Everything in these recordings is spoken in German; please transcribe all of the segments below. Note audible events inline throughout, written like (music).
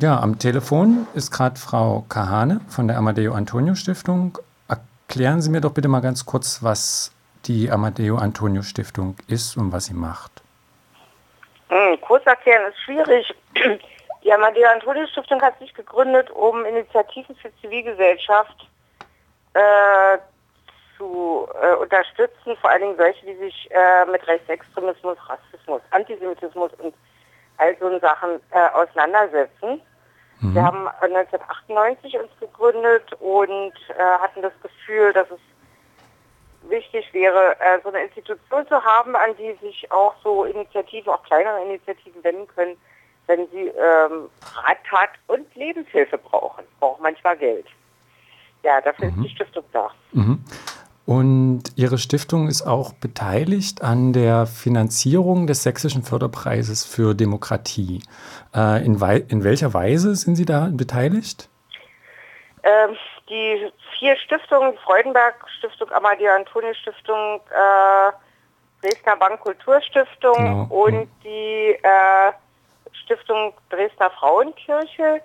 Ja, am Telefon ist gerade Frau Kahane von der Amadeo Antonio Stiftung. Erklären Sie mir doch bitte mal ganz kurz, was die Amadeo Antonio Stiftung ist und was sie macht. Hm, kurz erklären ist schwierig. (clears throat) Die Amadeo Antonio Stiftung hat sich gegründet, um Initiativen für Zivilgesellschaft äh, zu äh, unterstützen, vor allen Dingen solche, die sich äh, mit Rechtsextremismus, Rassismus, Antisemitismus und all so Sachen äh, auseinandersetzen. Mhm. Wir haben 1998 uns gegründet und äh, hatten das Gefühl, dass es wichtig wäre, äh, so eine Institution zu haben, an die sich auch so Initiativen, auch kleinere Initiativen wenden können, wenn sie ähm, Rat, Tat und Lebenshilfe brauchen. Braucht manchmal Geld. Ja, dafür mhm. ist die Stiftung da. Mhm. Und Ihre Stiftung ist auch beteiligt an der Finanzierung des Sächsischen Förderpreises für Demokratie. Äh, in, in, welcher Weise sind Sie da beteiligt? Ähm, die vier Stiftungen, Freudenberg Stiftung, Amadeo Antonio Stiftung, äh, Dresdner Bank Kulturstiftung genau. und die äh, Stiftung Dresdner Frauenkirche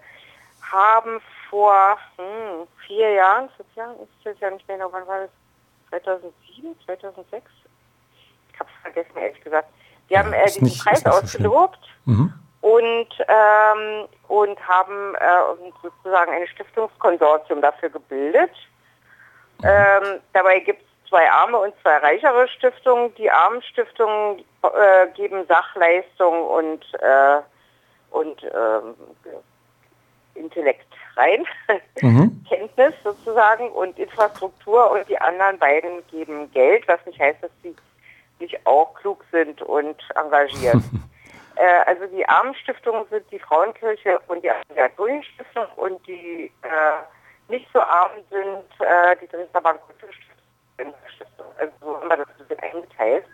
haben vor hm, vier Jahren, fünf Jahren, ist das ja nicht mehr, wann war das? 2007, 2006? Ich habe es vergessen, ehrlich gesagt. Die haben äh, diesen nicht, Preis ausgelobt mhm. und, ähm, und haben äh, sozusagen ein Stiftungskonsortium dafür gebildet. Mhm. Ähm, dabei gibt es zwei arme und zwei reichere Stiftungen. Die armen Stiftungen äh, geben Sachleistung und, äh, und ähm, Intellekt rein, mhm. (laughs) Kenntnis sozusagen und Infrastruktur und die anderen beiden geben Geld, was nicht heißt, dass sie nicht auch klug sind und engagiert. (laughs) äh, also die Armenstiftungen sind die Frauenkirche und die Anatolia-Stiftung und die äh, nicht so arm sind äh, die Dresdner Bankulturstiftung. Also so haben wir das ein bisschen eingeteilt.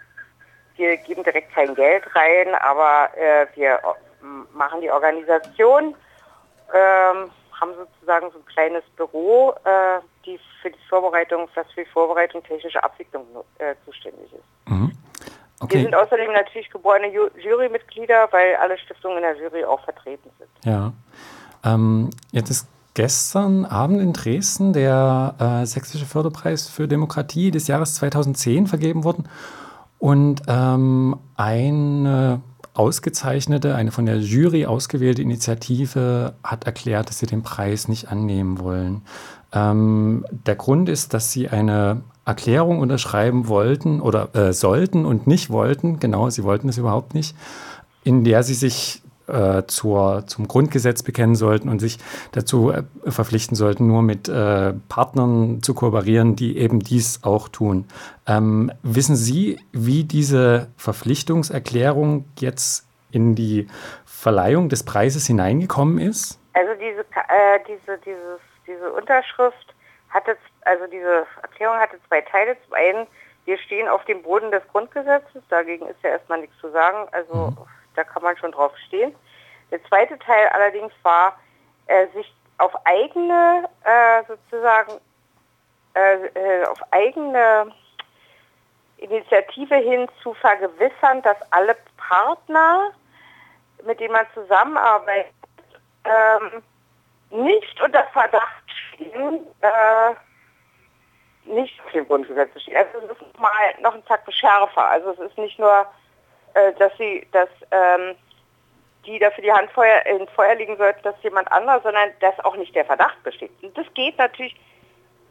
Wir geben direkt kein Geld rein, aber äh, wir äh, machen die Organisation ähm, haben sozusagen so ein kleines Büro, äh, die für die Vorbereitung, das für die Vorbereitung technische Abwicklung äh, zuständig ist. Mhm. Okay. Wir sind außerdem natürlich geborene Jurymitglieder, weil alle Stiftungen in der Jury auch vertreten sind. Ja. Ähm, jetzt ist gestern Abend in Dresden der äh, Sächsische Förderpreis für Demokratie des Jahres 2010 vergeben worden. Und ähm, eine ausgezeichnete, eine von der Jury ausgewählte Initiative hat erklärt, dass sie den Preis nicht annehmen wollen. Ähm, der Grund ist, dass sie eine Erklärung unterschreiben wollten oder äh, sollten und nicht wollten, genau, sie wollten es überhaupt nicht, in der sie sich äh, zur, zum Grundgesetz bekennen sollten und sich dazu äh, verpflichten sollten, nur mit äh, Partnern zu kooperieren, die eben dies auch tun. Ähm, wissen Sie, wie diese Verpflichtungserklärung jetzt in die Verleihung des Preises hineingekommen ist? Also diese, äh, diese, dieses, diese Unterschrift hatte, also diese Erklärung hatte zwei Teile. Zum einen, wir stehen auf dem Boden des Grundgesetzes, dagegen ist ja erstmal nichts zu sagen. Also mhm da kann man schon drauf stehen. Der zweite Teil allerdings war, äh, sich auf eigene, äh, sozusagen, äh, äh, auf eigene Initiative hin zu vergewissern, dass alle Partner, mit denen man zusammenarbeitet, ähm, nicht unter Verdacht stehen, äh, nicht auf dem Grundgesetz zu stehen. Also es ist mal noch ein Tag schärfer. Also es ist nicht nur äh, dass sie, dass ähm, die dafür die Hand Feuer, ins Feuer legen sollten, dass jemand anderes, sondern dass auch nicht der Verdacht besteht. Und das geht natürlich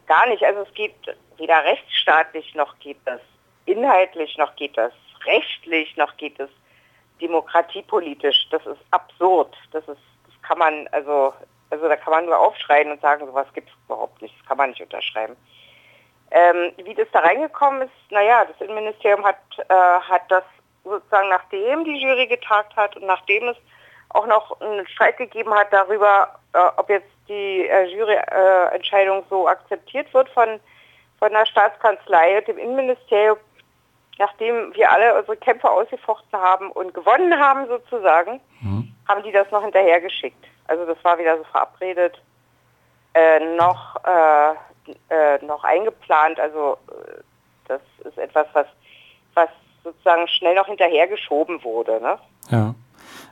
gar nicht. Also es geht weder rechtsstaatlich noch geht das inhaltlich, noch geht das rechtlich, noch geht es demokratiepolitisch. Das ist absurd. Das ist, das kann man, also, also da kann man nur aufschreien und sagen, sowas gibt es überhaupt nicht. Das kann man nicht unterschreiben. Ähm, wie das da reingekommen ist, naja, das Innenministerium hat, äh, hat das sozusagen nachdem die Jury getagt hat und nachdem es auch noch einen Streit gegeben hat darüber, äh, ob jetzt die äh, Juryentscheidung so akzeptiert wird von, von der Staatskanzlei und dem Innenministerium, nachdem wir alle unsere Kämpfe ausgefochten haben und gewonnen haben sozusagen, mhm. haben die das noch hinterhergeschickt. Also das war wieder so verabredet, äh, noch, äh, äh, noch eingeplant. Also äh, das ist etwas, was, was sozusagen schnell noch hinterhergeschoben wurde. Ne? Ja.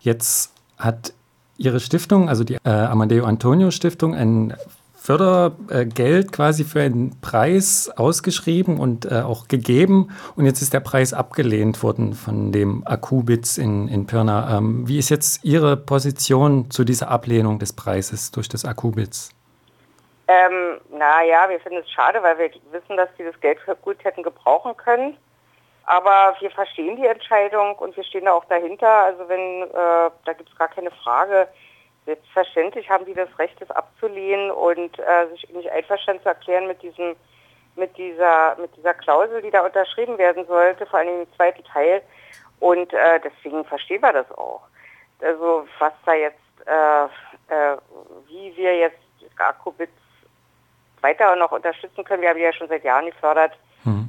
Jetzt hat Ihre Stiftung, also die äh, Amadeo Antonio Stiftung, ein Fördergeld quasi für einen Preis ausgeschrieben und äh, auch gegeben. Und jetzt ist der Preis abgelehnt worden von dem Akubitz in, in Pirna. Ähm, wie ist jetzt Ihre Position zu dieser Ablehnung des Preises durch das Akubitz? Ähm, naja, wir finden es schade, weil wir wissen, dass die das Geld gut hätten gebrauchen können. Aber wir verstehen die Entscheidung und wir stehen da auch dahinter. Also wenn, äh, da gibt es gar keine Frage. Selbstverständlich haben die das Recht, das abzulehnen und äh, sich nicht einverstanden zu erklären mit diesem, mit dieser, mit dieser Klausel, die da unterschrieben werden sollte, vor allem im zweiten Teil. Und äh, deswegen verstehen wir das auch. Also was da jetzt, äh, äh, wie wir jetzt Garkowitz weiter noch unterstützen können, wir haben die ja schon seit Jahren gefördert.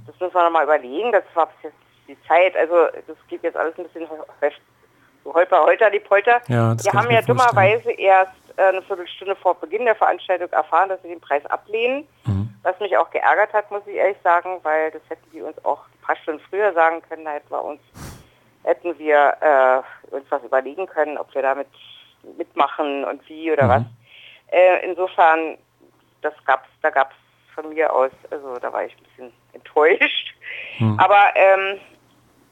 Das müssen wir nochmal überlegen. Das war bis jetzt die Zeit. Also das geht jetzt alles ein bisschen so holper, holter, die Polter. Ja, wir haben ja dummerweise erst äh, eine Viertelstunde vor Beginn der Veranstaltung erfahren, dass sie den Preis ablehnen. Mhm. Was mich auch geärgert hat, muss ich ehrlich sagen, weil das hätten die uns auch ein paar Stunden früher sagen können. Da hätten wir uns, hätten wir äh, uns was überlegen können, ob wir damit mitmachen und wie oder mhm. was. Äh, insofern, das gab's, da gab es von mir aus, also da war ich ein bisschen enttäuscht. Hm. Aber ähm,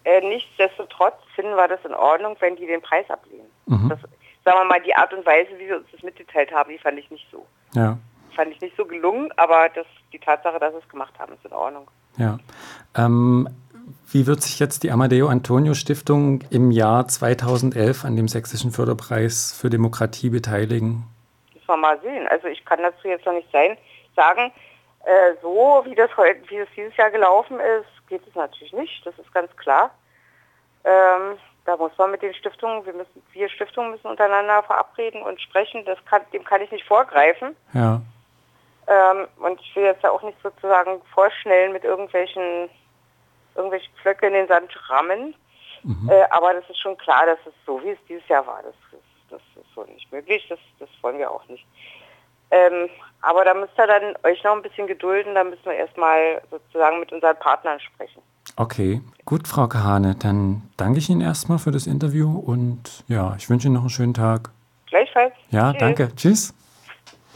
äh, nichtsdestotrotz finden wir das in Ordnung, wenn die den Preis ablehnen. Mhm. Das, sagen wir mal, die Art und Weise, wie sie uns das mitgeteilt haben, die fand ich nicht so. Ja. Fand ich nicht so gelungen, aber das, die Tatsache, dass sie es gemacht haben, ist in Ordnung. Ja. Ähm, wie wird sich jetzt die Amadeo Antonio Stiftung im Jahr 2011 an dem Sächsischen Förderpreis für Demokratie beteiligen? Müssen wir mal sehen. Also ich kann dazu jetzt noch nicht sein, sagen. Äh, so, wie das heute, wie es dieses Jahr gelaufen ist, geht es natürlich nicht. Das ist ganz klar. Ähm, da muss man mit den Stiftungen, wir müssen, wir Stiftungen müssen untereinander verabreden und sprechen. Das kann, dem kann ich nicht vorgreifen. Ja. Ähm, und ich will jetzt ja auch nicht sozusagen vorschnellen mit irgendwelchen, irgendwelchen Pflöcke in den Sand rammen. Mhm. Äh, aber das ist schon klar, dass es so, wie es dieses Jahr war, das, das, das ist so nicht möglich. Das, das wollen wir auch nicht. Ähm, aber da müsst ihr dann euch noch ein bisschen gedulden, da müssen wir erstmal sozusagen mit unseren Partnern sprechen. Okay, gut, Frau Kahane, dann danke ich Ihnen erstmal für das Interview und ja, ich wünsche Ihnen noch einen schönen Tag. Gleichfalls. Ja, Tschüss. danke. Tschüss.